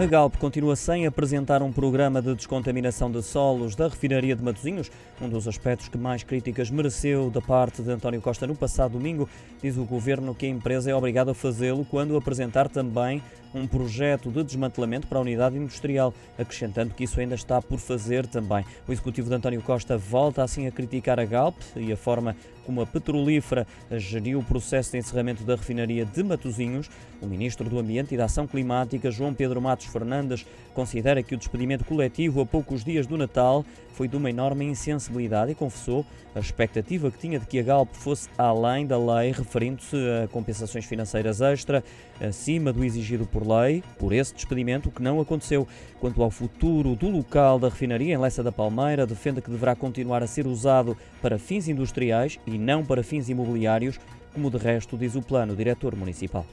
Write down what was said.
A Galp continua sem apresentar um programa de descontaminação de solos da refinaria de Matosinhos, um dos aspectos que mais críticas mereceu da parte de António Costa no passado domingo. Diz o governo que a empresa é obrigada a fazê-lo quando apresentar também um projeto de desmantelamento para a unidade industrial, acrescentando que isso ainda está por fazer também. O executivo de António Costa volta assim a criticar a Galp e a forma como a petrolífera geriu o processo de encerramento da refinaria de Matosinhos. O ministro do Ambiente e da Ação Climática, João Pedro Matos Fernandes, considera que o despedimento coletivo a poucos dias do Natal foi de uma enorme insensibilidade e confessou a expectativa que tinha de que a Galp fosse além da lei, referindo-se a compensações financeiras extra, acima do exigido por lei, por esse despedimento, o que não aconteceu. Quanto ao futuro do local da refinaria em Lessa da Palmeira, defende que deverá continuar a ser usado para fins industriais e não para fins imobiliários, como de resto diz o plano diretor municipal.